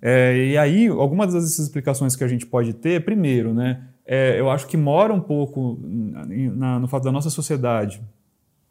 B: É, e aí, algumas das explicações que a gente pode ter, primeiro, né? É, eu acho que mora um pouco na, no fato da nossa sociedade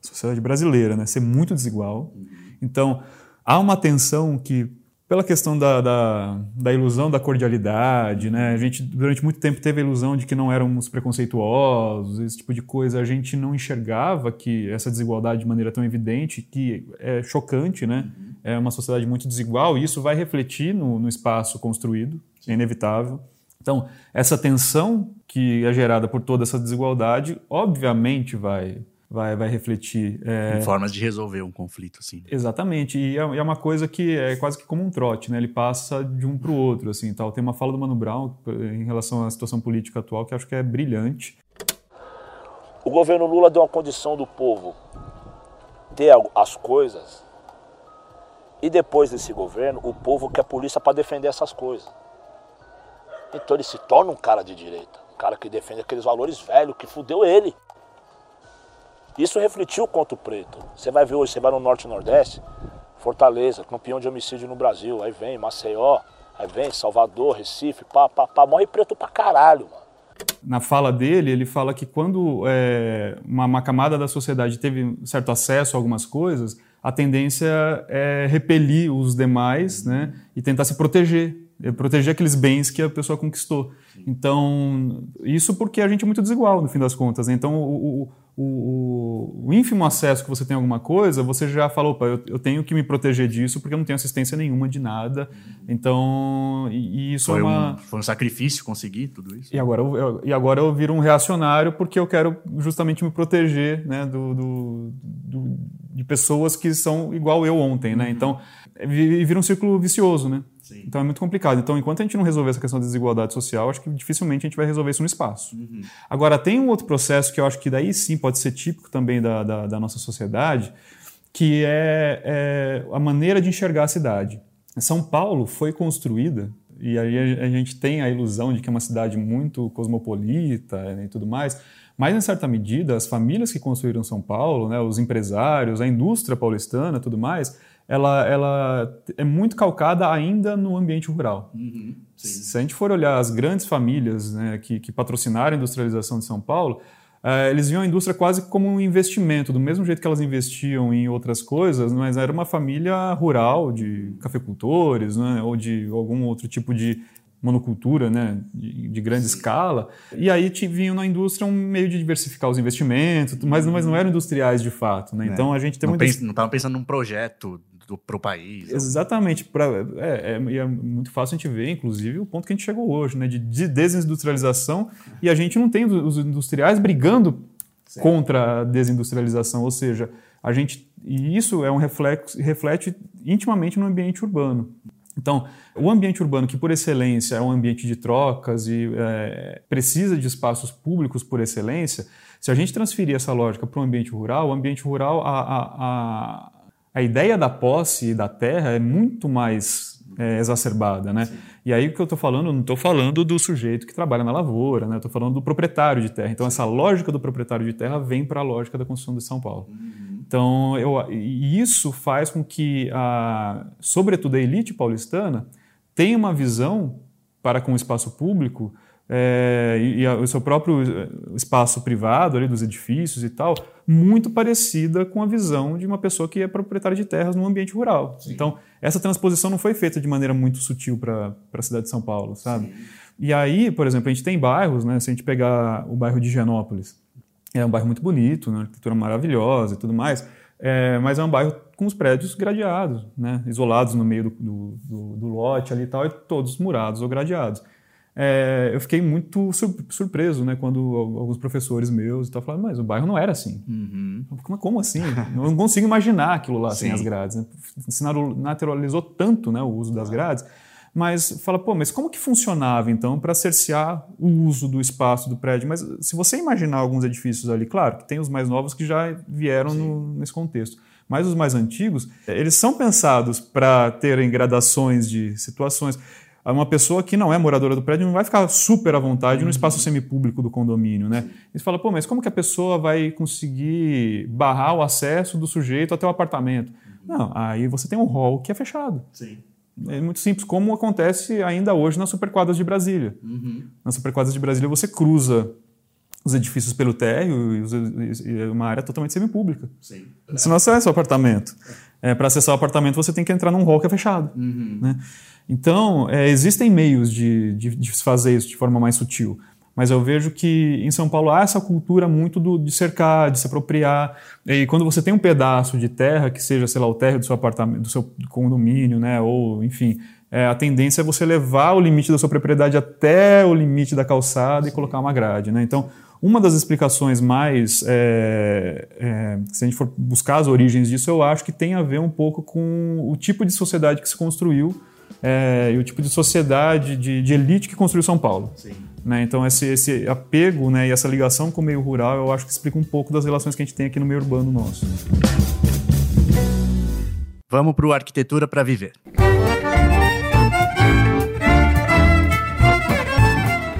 B: sociedade brasileira, né, ser muito desigual. Então, há uma tensão que, pela questão da, da, da, ilusão da cordialidade, né, a gente durante muito tempo teve a ilusão de que não éramos preconceituosos, esse tipo de coisa, a gente não enxergava que essa desigualdade de maneira tão evidente, que é chocante, né, é uma sociedade muito desigual, e isso vai refletir no, no espaço construído, é inevitável. Então, essa tensão que é gerada por toda essa desigualdade, obviamente vai vai, vai refletir.
A: É... Em formas de resolver um conflito, assim.
B: Exatamente, e é, é, uma coisa que é quase que como um trote, né? Ele passa de um para o outro, assim, tal. Tem uma fala do Mano Brown em relação à situação política atual que acho que é brilhante.
C: O governo Lula deu uma condição do povo ter as coisas e depois desse governo, o povo quer polícia para defender essas coisas. Então ele se torna um cara de direita, um cara que defende aqueles valores velhos que fudeu ele. Isso refletiu contra o preto. Você vai ver hoje, você vai no Norte e Nordeste, Fortaleza, campeão de homicídio no Brasil, aí vem Maceió, aí vem Salvador, Recife, pá, pá, pá, morre preto pra caralho, mano.
B: Na fala dele, ele fala que quando é, uma, uma camada da sociedade teve certo acesso a algumas coisas, a tendência é repelir os demais né, e tentar se proteger, é proteger aqueles bens que a pessoa conquistou. Então, isso porque a gente é muito desigual, no fim das contas. Né? Então, o, o o, o, ínfimo acesso que você tem a alguma coisa, você já falou, opa, eu, eu, tenho que me proteger disso porque eu não tenho assistência nenhuma de nada. Então, e, e isso
A: foi
B: é uma...
A: Um, foi um sacrifício conseguir tudo isso?
B: E agora, eu, eu, e agora eu viro um reacionário porque eu quero justamente me proteger né, do, do, do de pessoas que são igual eu ontem, né? Uhum. Então, vira um círculo vicioso, né? Sim. Então é muito complicado. Então, enquanto a gente não resolver essa questão da desigualdade social, acho que dificilmente a gente vai resolver isso no espaço. Uhum. Agora, tem um outro processo que eu acho que daí sim pode ser típico também da, da, da nossa sociedade, que é, é, a maneira de enxergar a cidade. São Paulo foi construída, e aí a gente tem a ilusão de que é uma cidade muito cosmopolita né, e tudo mais, mas em certa medida, as famílias que construíram São Paulo, né, os empresários, a indústria paulistana tudo mais, ela, ela é muito calcada ainda no ambiente rural. Uhum, Se a gente for olhar as grandes famílias né, que, que patrocinaram a industrialização de São Paulo, uh, eles viam a indústria quase como um investimento, do mesmo jeito que elas investiam em outras coisas, mas era uma família rural de cafeicultores né, ou de algum outro tipo de monocultura né, de, de grande Sim. escala. E aí vinham na indústria um meio de diversificar os investimentos, mas, mas não eram industriais de fato. Né? É. Então a gente tem
A: não muita... Não estavam pensando num projeto para o país.
B: Exatamente. Pra, é, é, é, muito fácil a gente ver, inclusive, o ponto que a gente chegou hoje, né, de, de desindustrialização, e a gente não tem os industriais brigando Sim. contra a desindustrialização, ou seja, a gente e isso é um reflexo reflete intimamente no ambiente urbano. Então, o ambiente urbano, que por excelência é um ambiente de trocas e é, precisa de espaços públicos por excelência, se a gente transferir essa lógica para o ambiente rural, o ambiente rural, a, a, a, a ideia da posse da terra é muito mais é, exacerbada, né? E aí o que eu estou falando, não estou falando do sujeito que trabalha na lavoura, né? Estou falando do proprietário de terra. Então essa lógica do proprietário de terra vem para a lógica da construção de São Paulo. Uhum. Então eu, isso faz com que, a, sobretudo a elite paulistana, tenha uma visão para com o espaço público é, e, e, o seu próprio eh, espaço privado ali dos edifícios e tal, muito parecida com a visão de uma pessoa que é proprietária de terras no ambiente rural. Sim. Então, essa transposição não foi feita de maneira muito sutil para a cidade de São Paulo, sabe? Sim. E aí, por exemplo, a gente tem bairros, né? Se a gente pegar o bairro de Higienópolis, é um bairro muito bonito, né? arquitetura maravilhosa e tudo mais, é, mas é um bairro com os prédios gradeados, né? isolados no meio do, do, do, do lote ali e tal, e todos murados ou gradeados é, eu fiquei muito surpreso, né, quando alguns professores meus e falaram, mas o bairro não era assim. Uhum. Como, como, assim? eu não consigo imaginar aquilo lá sem as grades. Né? Se naturalizou tanto né, o uso das grades, mas fala, pô, mas como que funcionava então para cercear o uso do espaço do prédio? Mas se você imaginar alguns edifícios ali, claro, que tem os mais novos que já vieram no, nesse contexto. Mas os mais antigos, eles são pensados para terem gradações de situações uma pessoa que não é moradora do prédio não vai ficar super à vontade no espaço semipúblico do condomínio, né? E você fala, pô, mas como que a pessoa vai conseguir barrar o acesso do sujeito até o apartamento? Não, aí você tem um hall que é fechado. Sim. É muito simples, como acontece ainda hoje nas superquadras de Brasília. Uhum. Nas superquadras de Brasília você cruza os edifícios pelo térreo e uma área totalmente semipública. Sim. Você não acessa o apartamento. É, Para acessar o apartamento você tem que entrar num hall que é fechado. Uhum. Né? Então, é, existem meios de, de, de fazer isso de forma mais sutil. Mas eu vejo que em São Paulo há essa cultura muito do, de cercar, de se apropriar. E quando você tem um pedaço de terra, que seja, sei lá, o térreo do seu apartamento, do seu condomínio, né, ou enfim, é, a tendência é você levar o limite da sua propriedade até o limite da calçada e colocar uma grade. Né? Então, Uma das explicações mais, é, é, se a gente for buscar as origens disso, eu acho que tem a ver um pouco com o tipo de sociedade que se construiu é, e o tipo de sociedade, de, de, elite que construiu São Paulo. Né? Então, esse, esse apego né, e essa ligação com o meio rural, eu acho que explica um pouco das relações que a gente tem aqui no meio urbano nosso.
A: Vamos para o Arquitetura para Viver.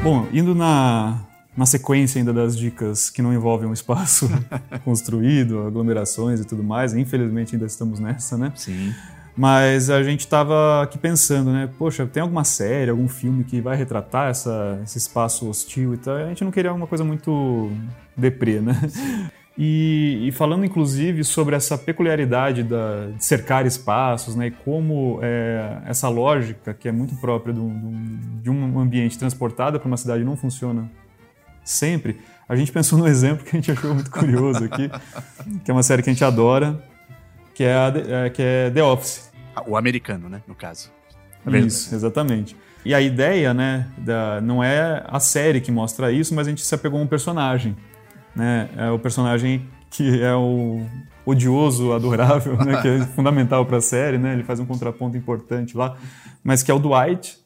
B: Bom, indo na, na sequência ainda das dicas que não envolvem um espaço [LAUGHS] construído, aglomerações e tudo mais, infelizmente ainda estamos nessa, né?
A: Sim.
B: Mas a gente estava aqui pensando, né? Poxa, tem alguma série, algum filme que vai retratar essa, esse espaço hostil e tal? A gente não queria uma coisa muito deprê, né? E, e, falando inclusive sobre essa peculiaridade da, de cercar espaços, né, e como é, essa lógica que é muito própria do, do, de um ambiente transportado para uma cidade não funciona sempre, a gente pensou no [LAUGHS] exemplo que a gente achou muito curioso aqui, que é uma série que a gente adora, que é, a, é, que é The Office.
A: O americano, né, no caso.
B: É isso, exatamente. E a ideia, né, da, não é a série que mostra isso, mas a gente se apegou a um personagem né? É o personagem que é o odioso, adorável, né? que é [LAUGHS] fundamental para a série, né? Ele faz um contraponto importante lá, mas que é o Dwight.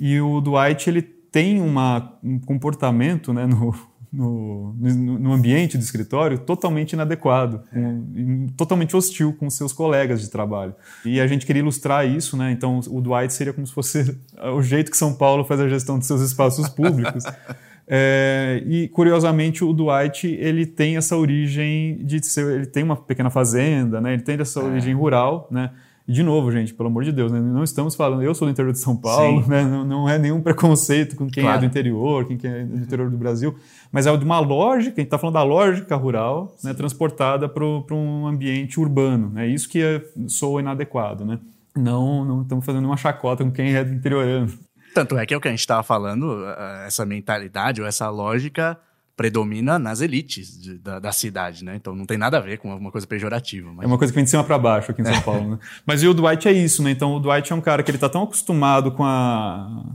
B: E o Dwight ele tem uma, um comportamento, né? No, no, no, ambiente do escritório totalmente inadequado, um, totalmente hostil com seus colegas de trabalho. E a gente queria ilustrar isso, né? Então o Dwight seria como se fosse [LAUGHS] o jeito que São Paulo faz a gestão dos seus espaços públicos. [LAUGHS] É, e curiosamente o Dwight ele tem essa origem de ser, ele tem uma pequena fazenda, né? Ele tem essa é. origem rural, né? E de novo, gente, pelo amor de Deus, né? não estamos falando, eu sou do interior de São Paulo, né? não, não, é nenhum preconceito com quem claro. é do interior, quem é do interior do Brasil, mas é de uma lógica, a gente está falando da lógica rural, né? transportada para um ambiente urbano. É isso que é, soa inadequado, né? Não, não estamos fazendo uma chacota com quem é do interiorano.
A: Tanto é que é o que a gente estava falando, essa mentalidade ou essa lógica predomina nas elites de, da, da, cidade, né? Então não tem nada a ver com uma coisa pejorativa.
B: Mas... É uma coisa que vem de cima para baixo aqui em São é. Paulo, né? Mas e o Dwight é isso, né? Então o Dwight é um cara que ele tá tão acostumado com a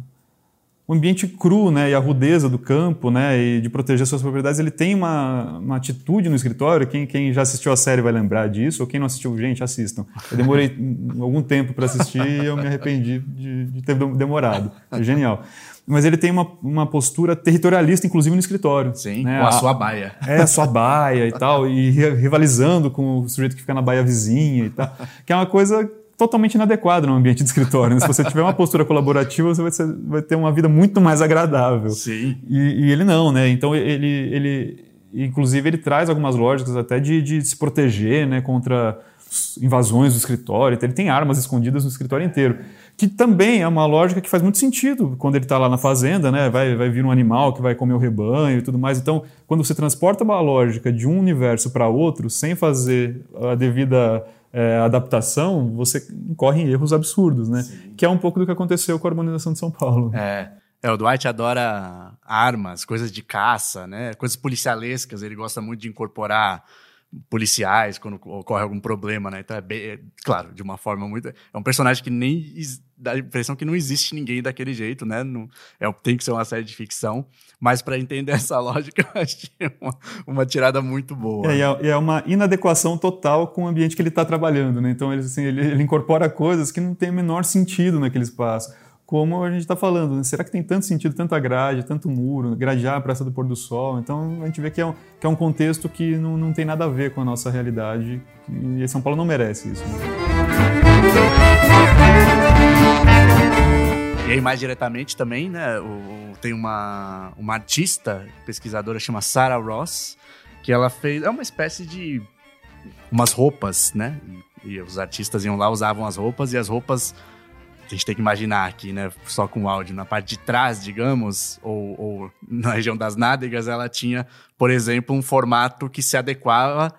B: o ambiente cru, né, e a rudeza do campo, né, e de proteger suas propriedades, ele tem uma, uma atitude no escritório. Quem, quem já assistiu a série vai lembrar disso, ou quem não assistiu, gente, assistam. Eu demorei [LAUGHS] algum tempo para assistir e eu me arrependi de, de ter demorado. É genial mas ele tem uma, uma postura territorialista, inclusive no escritório.
A: Sim, né? com a, a, sua baia.
B: É, a sua baia e tal, e rivalizando com o sujeito que fica na baia vizinha e tal, que é uma coisa totalmente inadequado no ambiente de escritório. Né? Se você tiver uma postura colaborativa, você vai, ser, vai, ter uma vida muito mais agradável.
A: Sim.
B: E, e, ele não, né? Então ele, ele, inclusive, ele traz algumas lógicas até de, de se proteger, né, contra invasões do escritório. Então, ele tem armas escondidas no escritório inteiro, que também é uma lógica que faz muito sentido quando ele está lá na fazenda, né? Vai, vai vir um animal que vai comer o rebanho e tudo mais. Então, quando você transporta uma lógica de um universo para outro sem fazer a devida é, adaptação, você incorre em erros absurdos, né? Sim. Que é um pouco do que aconteceu com a harmonização de São Paulo.
A: É. É, o Dwight adora armas, coisas de caça, né? Coisas policialescas. Ele gosta muito de incorporar policiais quando ocorre algum problema, né? Então é bem, é, claro, de uma forma muito. É um personagem que nem dá a impressão que não existe ninguém daquele jeito, né? Não, é, tem que ser uma série de ficção, mas para entender [LAUGHS] essa lógica, eu achei uma, uma tirada muito boa.
B: É, e é, é, uma inadequação total com o ambiente que ele está trabalhando, né? Então ele, assim, ele, ele incorpora coisas que não tem o menor sentido naquele espaço como a gente está falando, né? será que tem tanto sentido, tanta grade, tanto muro, gradear a Praça do Pôr do Sol? Então a gente vê que é um, que é um contexto que não, não tem nada a ver com a nossa realidade e São Paulo não merece isso. Né?
A: E aí, mais diretamente também, né, o, tem uma, uma artista, pesquisadora, chama Sarah Ross, que ela fez. É uma espécie de. umas roupas, né? E, e os artistas iam lá, usavam as roupas, e as roupas a gente tem que imaginar aqui, né? Só com áudio. Na parte de trás, digamos, ou, ou na região das nádegas, ela tinha, por exemplo, um formato que se adequava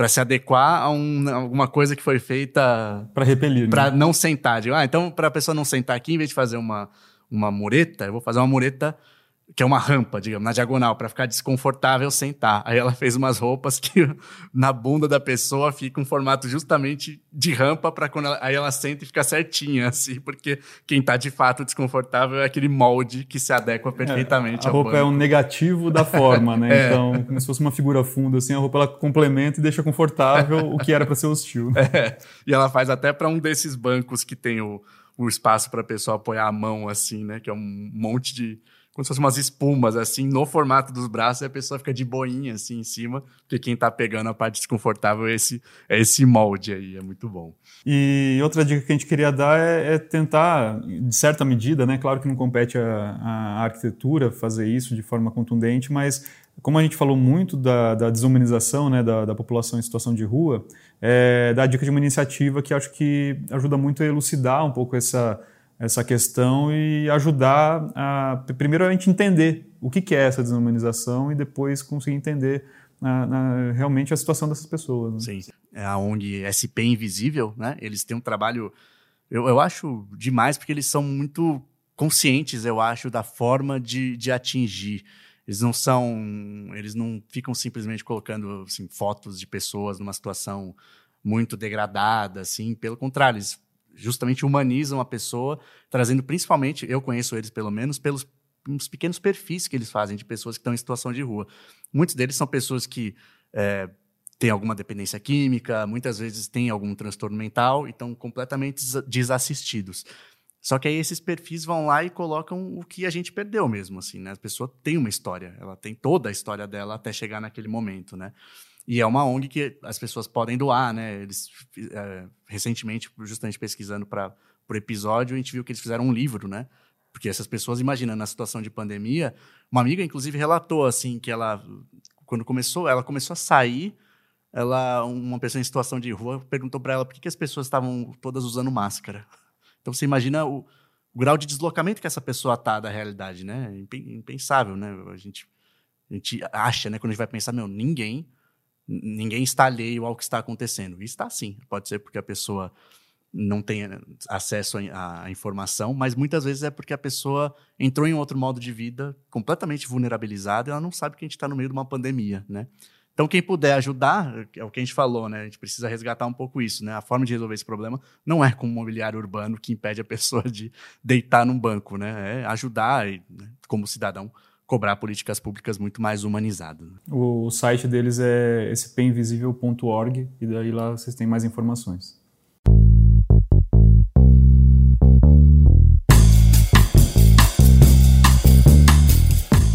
A: para se adequar a um, alguma coisa que foi feita
B: para repelir,
A: para né? não sentar. Digo, ah, então para a pessoa não sentar aqui, em vez de fazer uma uma mureta, eu vou fazer uma mureta que é uma rampa, digamos, na diagonal, para ficar desconfortável sentar. Aí ela fez umas roupas que [LAUGHS] na bunda da pessoa fica um formato justamente de rampa para quando ela, aí ela senta e fica certinha, assim, porque quem tá de fato desconfortável é aquele molde que se adequa perfeitamente.
B: É, a roupa
A: banco.
B: é um negativo da forma, né? [LAUGHS] é. Então, como se fosse uma figura funda, assim, a roupa ela complementa e deixa confortável o que era para ser hostil. [LAUGHS]
A: É. E ela faz até para um desses bancos que tem o, o espaço para a pessoa apoiar a mão, assim, né? Que é um monte de como se fossem umas espumas, assim, no formato dos braços, e a pessoa fica de boinha, assim, em cima, porque quem tá pegando a parte desconfortável é esse, é esse molde aí, é muito bom.
B: E outra dica que a gente queria dar é, é tentar, de certa medida, né, claro que não compete a arquitetura fazer isso de forma contundente, mas como a gente falou muito da, da desumanização né, da, da, população em situação de rua, é, dá a dica de uma iniciativa que acho que ajuda muito a elucidar um pouco essa essa questão e ajudar a, primeiro, a gente entender o que, é essa desumanização e depois conseguir entender na, na, realmente a situação dessas pessoas. Né?
A: Sim, é a ONG SP Invisível, né? Eles têm um trabalho, eu, eu acho demais, porque eles são muito conscientes, eu acho, da forma de, de atingir. Eles não são, eles não ficam simplesmente colocando assim, fotos de pessoas numa situação muito degradada, assim. Pelo contrário, eles justamente humanizam a pessoa, trazendo principalmente, eu conheço eles pelo menos, pelos uns pequenos perfis que eles fazem de pessoas que estão em situação de rua. Muitos deles são pessoas que é, têm alguma dependência química, muitas vezes têm algum transtorno mental e estão completamente desassistidos. Só que aí esses perfis vão lá e colocam o que a gente perdeu mesmo, assim, né? A pessoa tem uma história, ela tem toda a história dela até chegar naquele momento, né? E é uma ONG que as pessoas podem doar, né? Eles, é, recentemente, justamente pesquisando para o episódio, a gente viu que eles fizeram um livro, né? Porque essas pessoas, imaginando na situação de pandemia, uma amiga, inclusive, relatou, assim, que ela, quando começou, ela começou a sair, ela, uma pessoa em situação de rua, perguntou para ela por que, que as pessoas estavam todas usando máscara. Então, você imagina o, o grau de deslocamento que essa pessoa tá da realidade, né? Impensável, né? A gente, a gente acha, né? Quando a gente vai pensar, meu, ninguém ninguém está alheio ao que está acontecendo. E está sim. Pode ser porque a pessoa não tem acesso à informação, mas muitas vezes é porque a pessoa entrou em outro modo de vida completamente vulnerabilizada e ela não sabe que a gente está no meio de uma pandemia, né? Então, quem puder ajudar, é o que a gente falou, né? A gente precisa resgatar um pouco isso, né? A forma de resolver esse problema não é com o mobiliário urbano que impede a pessoa de deitar num banco, né? É ajudar, né? como cidadão, cobrar políticas públicas muito mais humanizadas.
B: O site deles é spinvisível.org e daí lá vocês têm mais informações.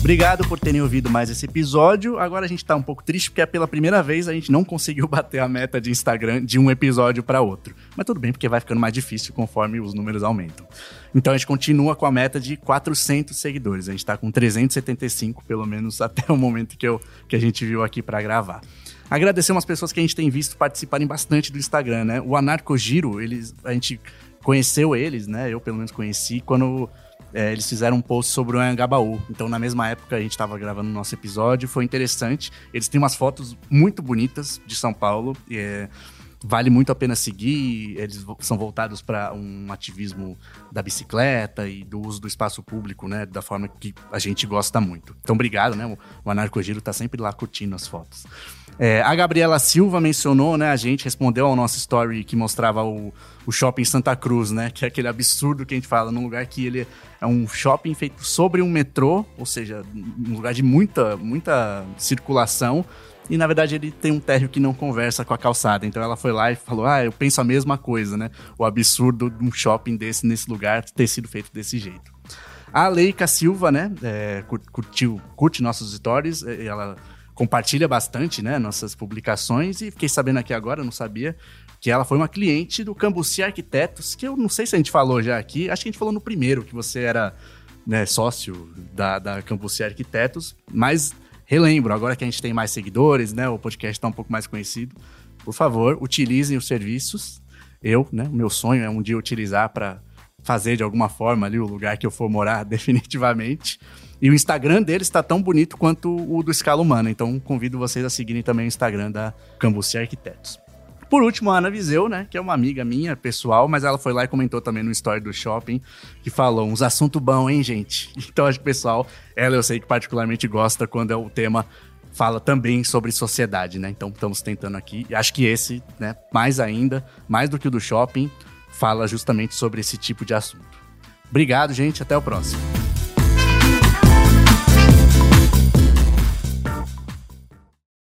A: Obrigado por terem ouvido mais esse episódio. Agora a gente tá um pouco triste porque é pela primeira vez a gente não conseguiu [LAUGHS] bater a meta de Instagram de um episódio para outro. Mas tudo bem, porque vai ficando mais difícil conforme os números aumentam. Então a gente continua com a meta de 400 seguidores. A gente tá com 375, pelo menos [LAUGHS] até o momento que, eu, que a gente viu aqui para gravar. Agradecer umas pessoas que a gente tem visto participarem bastante do Instagram, né? O Anarcogiro, eles, a gente conheceu eles, né? Eu pelo menos conheci quando é, eles fizeram um post sobre o Anhangabaú. Então, na mesma época, a gente estava gravando o nosso episódio, foi interessante. Eles têm umas fotos muito bonitas de São Paulo. É, vale muito a pena seguir. Eles são voltados para um ativismo da bicicleta e do uso do espaço público, né? Da forma que a gente gosta muito. Então, obrigado, né? O Anarcogiro está sempre lá curtindo as fotos. É, a Gabriela Silva mencionou, né? A gente respondeu ao nosso story que mostrava o, o shopping Santa Cruz, né? Que é aquele absurdo que a gente fala, num lugar que ele é um shopping feito sobre um metrô, ou seja, um lugar de muita, muita circulação. E na verdade ele tem um térreo que não conversa com a calçada. Então ela foi lá e falou: Ah, eu penso a mesma coisa, né? O absurdo de um shopping desse nesse lugar ter sido feito desse jeito. A Leica Silva, né? É, curtiu, curte nossos stories. Ela compartilha bastante, né, nossas publicações e fiquei sabendo aqui agora, não sabia, que ela foi uma cliente do Cambuci Arquitetos, que eu não sei se a gente falou já aqui, acho que a gente falou no primeiro, que você era né, sócio da, da Cambuci Arquitetos, mas relembro, agora que a gente tem mais seguidores, né, o podcast está um pouco mais conhecido, por favor, utilizem os serviços. Eu, né, meu sonho é um dia utilizar para fazer de alguma forma ali o lugar que eu for morar [LAUGHS] definitivamente. E o Instagram deles está tão bonito quanto o do Escala Humana. Então convido vocês a seguirem também o Instagram da Cambuci Arquitetos. Por último, a Ana Viseu, né? Que é uma amiga minha, pessoal, mas ela foi lá e comentou também no story do shopping, que falou uns assuntos bons, hein, gente? [LAUGHS] Então acho que o pessoal, ela eu sei que particularmente gosta quando é o tema fala também sobre sociedade, né? Então estamos tentando aqui. E acho que esse, né, mais ainda, mais do que o do shopping, fala justamente sobre esse tipo de assunto. Obrigado, gente. Até o próximo.